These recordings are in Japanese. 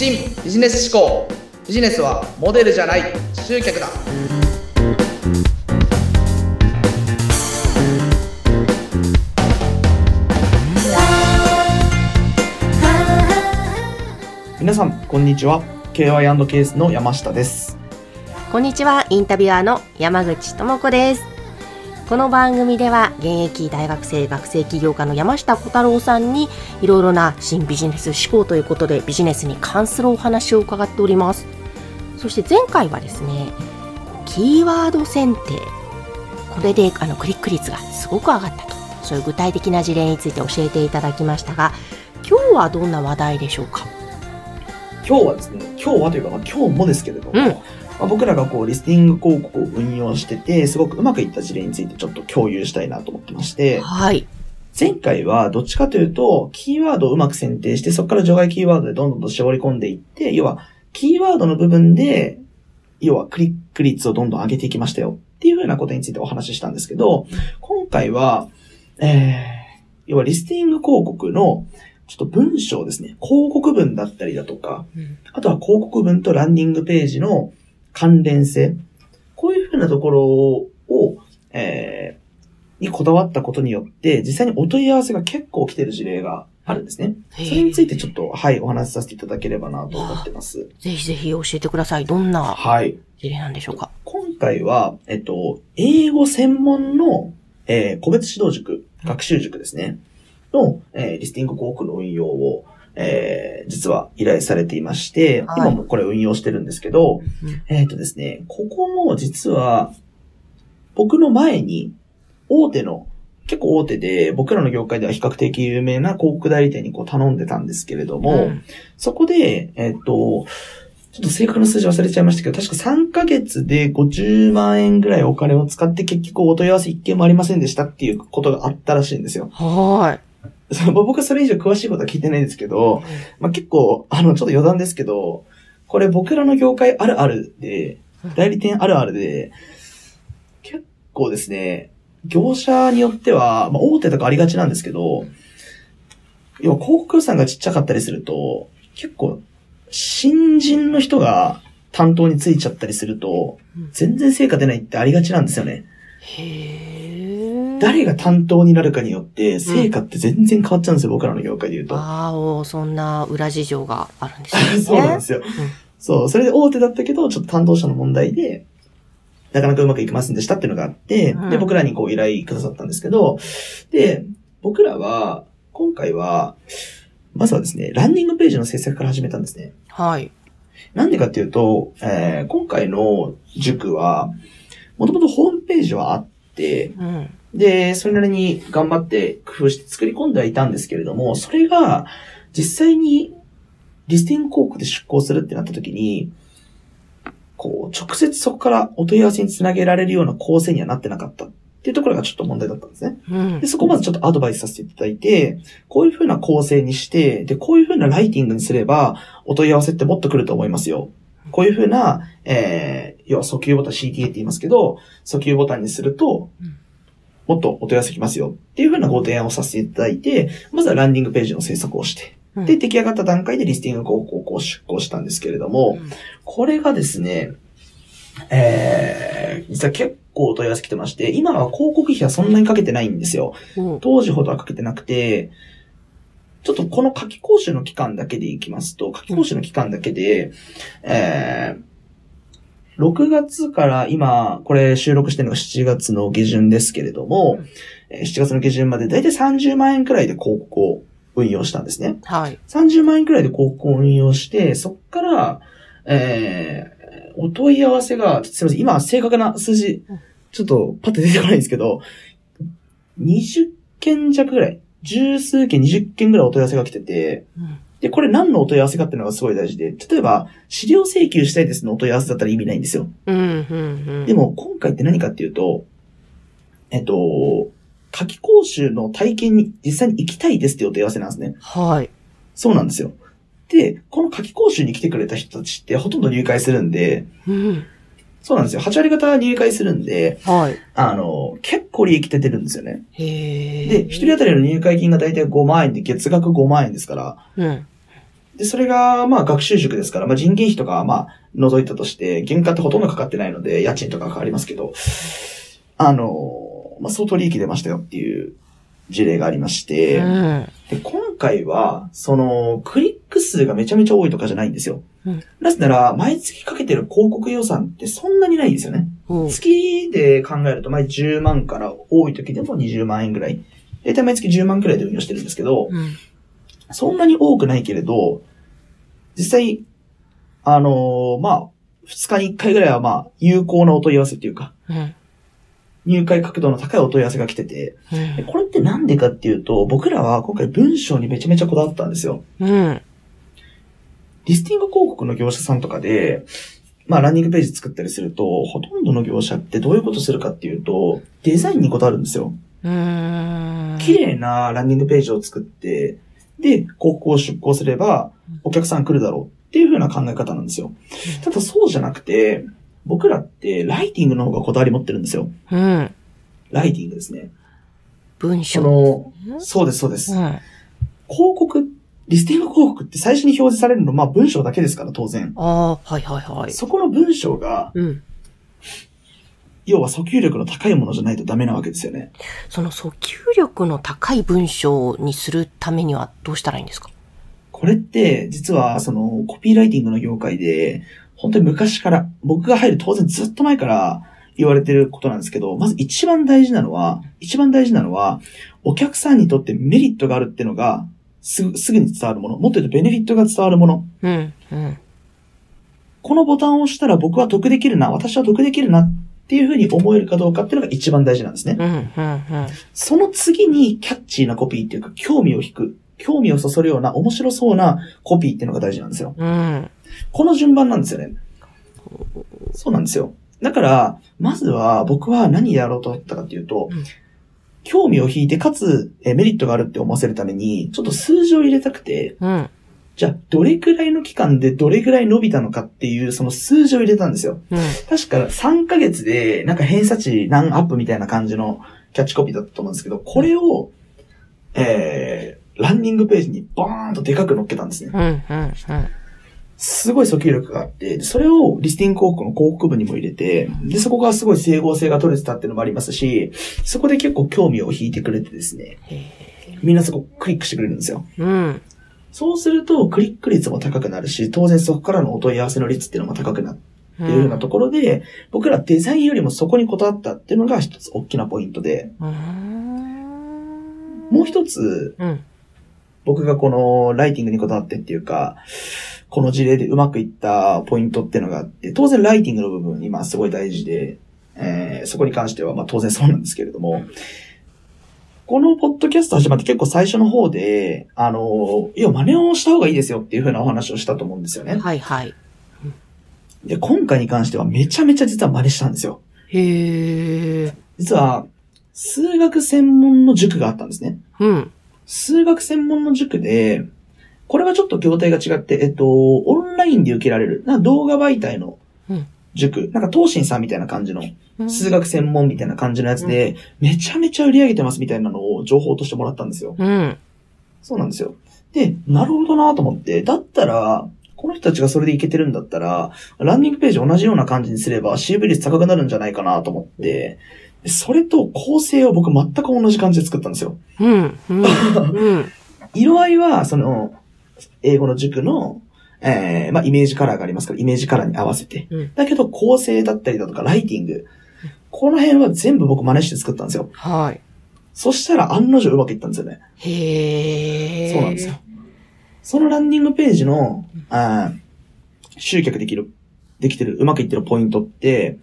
新ビジネス思考ビジネスはモデルじゃない集客だ皆さん、こんにちは。KY&KS の山下です。こんにちは、インタビュアーの山口智子です。この番組では現役大学生学生起業家の山下小太郎さんにいろいろな新ビジネス思考ということでビジネスに関するお話を伺っております。そして前回はですね、キーワード選定。これであのクリック率がすごく上がったと。そういう具体的な事例について教えていただきましたが、今日はどんな話題でしょうか？今日はですね、今日はというか、まあ、今日もですけれども、うんまあ、僕らがこう、リスティング広告を運用してて、すごくうまくいった事例についてちょっと共有したいなと思ってまして、はい。前回はどっちかというと、キーワードをうまく選定して、そこから除外キーワードでどんどんと絞り込んでいって、要は、キーワードの部分で、要はクリック率をどんどん上げていきましたよっていうふうなことについてお話ししたんですけど、今回は、えー、要はリスティング広告のちょっと文章ですね。広告文だったりだとか、うんあとは広告文とランディングページの関連性。こういうふうなところを、えー、にこだわったことによって、実際にお問い合わせが結構来てる事例があるんですね。それについてちょっと、はい、お話しさせていただければなと思ってます。ぜひぜひ教えてください。どんなはい。事例なんでしょうか？今回は、えっと、英語専門の、えー個別指導塾、学習塾ですね。の、えーリスティング広告の運用を、えー実は依頼されていまして、はい。今もこれ運用してるんですけど、うんえっ、とですね、ここも実は、僕の前に、大手の、結構大手で、僕らの業界では比較的有名な広告代理店にこう頼んでたんですけれども、うん。そこで、えっ、と、ちょっと正確な数字忘れちゃいましたけど、確か3ヶ月で50万円ぐらいお金を使って結局お問い合わせ一件もありませんでしたっていうことがあったらしいんですよ。はそう僕はそれ以上詳しいことは聞いてないんですけーど、まあ、結構、あの、ちょっと余談ですけど、これ僕らの業界あるあるで、代理店あるあるで、結構ですね、業者によっては、まあ、大手とかありがちなんですけど、要は広告予算がちっちゃかったりすると、結構、新人の人が担当についちゃったりするとうん、全然成果出ないってありがちなんですよね。へえ。誰が担当になるかによって、成果って全然変わっちゃうんですよ、僕らの業界で言うと。ああ、おそんな裏事情があるんですね。そうなんですよ。そう、それで大手だったけど、ちょっと担当者の問題で、なかなかうまくいきませんでしたっていうのがあって、うんで、僕らにこう依頼くださったんですけど、で、僕らは、今回は、まずはですね、ランディングページの制作から始めたんですね。はい。なんでかっていうと、えー今回の塾は、もともとホームページはあって、うん。で、それなりに頑張って工夫して作り込んではいたんですけれども、それが実際にリスティング広告で出稿するってなった時に、こう、直接そこからお問い合わせにつなげられるような構成にはなってなかったっていうところがちょっと問題だったんですね。うんで、。そこをまずちょっとアドバイスさせていただいて、こういう風な構成にして、で、こういう風なライティングにすれば、お問い合わせってもっと来ると思いますよ。こういう風な、えー、要は訴求ボタン CTA って言いますけど、訴求ボタンにするとうん、もっとお問い合わせ来ますよっていう風なご提案をさせていただいて、まずはランディングページの制作をして、うんで、出来上がった段階でリスティング広告を出稿したんですけれども、これがですね、えー、実は結構お問い合わせ来てまして、今は広告費はそんなにかけてないんですよ。うん。当時ほどはかけてなくて、ちょっとこの夏季講習の期間だけでいきますと、夏季講習の期間だけで、えー、6月から今、これ収録してるのが7月の下旬ですけれども、うんえー7月の下旬までだいたい30万円くらいで広告を運用したんですね。はい。30万円くらいで広告を運用して、そっから、えー、お問い合わせが、すみません、今正確な数字うん、ちょっとパッと出てこないんですけど、20件弱ぐらい、十数件、20件ぐらいお問い合わせが来てて、うん。で、これ何のお問い合わせかっていうのがすごい大事で、例えば、資料請求したいですのお問い合わせだったら意味ないんですよ。うん。うん。うん。で、も、今回って何かっていうと、えっと、夏季講習の体験に実際に行きたいですっていうお問い合わせなんですね。はい。そうなんですよ。で、この夏季講習に来てくれた人たちってほとんど入会するんで、うん。そうなんですよ。8割方入会するんで、はい。あの、結構利益出てるんですよね。へえ。で、一人当たりの入会金が大体5万円で月額5万円ですから、うん。で、それが、まあ、学習塾ですから、まあ、人件費とかは、まあ、除いたとして、原価ってほとんどかかってないので、家賃とかかかりますけど、あの、まあ、相当利益出ましたよっていう事例がありまして、うん。で、今回は、その、クリック数がめちゃめちゃ多いとかじゃないんですよ。うんなぜなら、毎月かけてる広告予算ってそんなにないんですよね。おう月で考えると、毎月10万から多い時でも20万円ぐらい。だいたい毎月10万くらいで運用してるんですけど、うん。そんなに多くないけれど、実際、あのーまあ、2日に1回ぐらいはまあ、有効なお問い合わせっていうか、うん。入会角度の高いお問い合わせが来てて、でうん。これってなんでかっていうと、僕らは今回文章にめちゃめちゃこだわったんですよ。うん。リスティング広告の業者さんとかで、まあランニングページ作ったりすると、ほとんどの業者ってどういうことするかっていうと、デザインにこだわるんですよ。うん。綺麗なランニングページを作って、で、広告を出稿すれば、お客さん来るだろうっていう風な考え方なんですよ。ただそうじゃなくて、僕らってライティングの方がこだわり持ってるんですよ。うん。ライティングですね。文章。その、うんそうです、そうです。うん。広告、リスティング広告って最初に表示されるの、まあ文章だけですから、当然。ああ、はいはいはい。そこの文章が、うん。要は訴求力の高いものじゃないとダメなわけですよね。その訴求力の高い文章にするためにはどうしたらいいんですか？これって、実は、その、コピーライティングの業界で、本当に昔から、僕が入る当然ずっと前から言われてることなんですけど、まず一番大事なのは、一番大事なのは、お客さんにとってメリットがあるっていうのが、すぐ、すぐに伝わるもの。もっと言うとベネフィットが伝わるもの。うん。うん。このボタンを押したら僕は得できるな、私は得できるなっていうふうに思えるかどうかっていうのが一番大事なんですね。その次にキャッチーなコピーっていうか、興味を引く、興味をそそるような面白そうなコピーっていうのが大事なんですよ。うん。この順番なんですよね。そうなんですよ。だから、まずは僕は何やろうと思ったかっていうと、うん興味を引いて、かつ、えメリットがあるって思わせるために、ちょっと数字を入れたくて、うん。じゃあ、どれくらいの期間でどれくらい伸びたのかっていう、その数字を入れたんですよ。うん。確か3ヶ月で、なんか偏差値何アップみたいな感じのキャッチコピーだったと思うんですけど、これを、えー、ランニングページにバーンとでかく載っけたんですね。うん。うん。すごい訴求力があって、でそれをリスティング広告の広告部にも入れて、で、そこがすごい整合性が取れてたっていうのもありますし、そこで結構興味を引いてくれてですね、みんなそこクリックしてくれるんですよ。うん。そうすると、クリック率も高くなるし、当然そこからのお問い合わせの率っていうのも高くなっていうようなところで、僕らデザインよりもそこにこだわったっていうのが一つ大きなポイントで、うん。もう一つ、うん。僕がこのライティングにこだわってっていうか、この事例でうまくいったポイントっていうのがあって、当然ライティングの部分今すごい大事で、えーそこに関してはまあ当然そうなんですけれども、このポッドキャスト始まって結構最初の方で、あの、いや、真似をした方がいいですよっていう風なお話をしたと思うんですよね。はいはい。で、今回に関してはめちゃめちゃ実は真似したんですよ。へえ。実は、数学専門の塾があったんですね。うん。数学専門の塾で、これはちょっと業態が違って、えっと、オンラインで受けられる、な動画媒体のうん塾、なんか東進さんみたいな感じの、うん数学専門みたいな感じのやつで、めちゃめちゃ売り上げてますみたいなのを情報としてもらったんですよ。うん。そうなんですよ。で、なるほどなと思って、だったら、この人たちがそれでいけてるんだったら、ランニングページ同じような感じにすれば CV 率高くなるんじゃないかなと思って、でそれと構成を僕全く同じ感じで作ったんですよ。うん。うん。うん。色合いは、その、英語の塾の、えー、まあ、イメージカラーがありますから、イメージカラーに合わせて。うんだけど、構成だったりだとか、ライティング。この辺は全部僕真似して作ったんですよ。はい。そしたら案の定うまくいったんですよね。へえ。そうなんですよ。。そのランニングページの、あー集客できる、できてる、うまくいってるポイントって、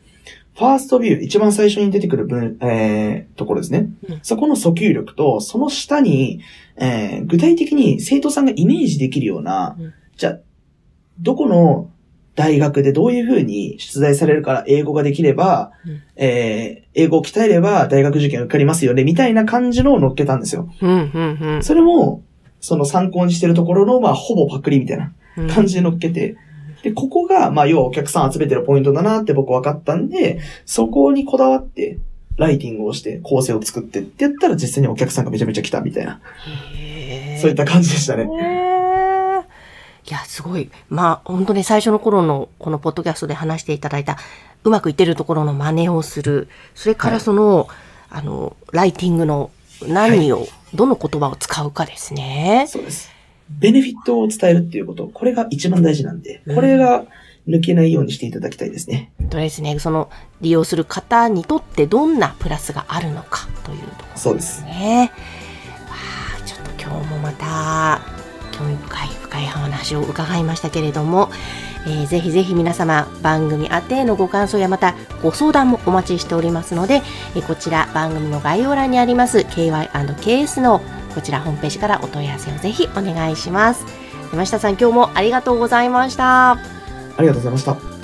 ファーストビュー、一番最初に出てくる分、えー、ところですね。うんそこの訴求力と、その下に、えー、具体的に生徒さんがイメージできるような、うんじゃあ、どこの大学でどういうふうに出題されるから英語ができれば、うんえー、英語を鍛えれば大学受験受かりますよね、みたいな感じのを乗っけたんですよ。うん。うん。それも、その参考にしてるところの、まあ、ほぼパクリみたいなうん。感じで乗っけて、で、ここが、まあ、要はお客さん集めてるポイントだなって僕分かったんで、そこにこだわって、ライティングをして、構成を作ってってやったら実際にお客さんがめちゃめちゃ来たみたいな。そういった感じでしたね。いや、すごい。まあ、本当に最初の頃のこのポッドキャストで話していただいた、うまくいってるところの真似をする。それからその、あの、ライティングの何を、どの言葉を使うかですね。そうです。ベネフィットを伝えるっていうこと、これが一番大事なんで、うんこれが抜けないようにしていただきたいですね。とですね、その利用する方にとってどんなプラスがあるのかというところそうです。ね。わあちょっと今日もまた興味深い深い話を伺いましたけれども、えーぜひぜひ皆様番組宛てのご感想やまたご相談もお待ちしておりますので、えーこちら番組の概要欄にあります KY&KS のこちらホームページからお問い合わせをぜひお願いします。山下さん今日もありがとうございました。ありがとうございました。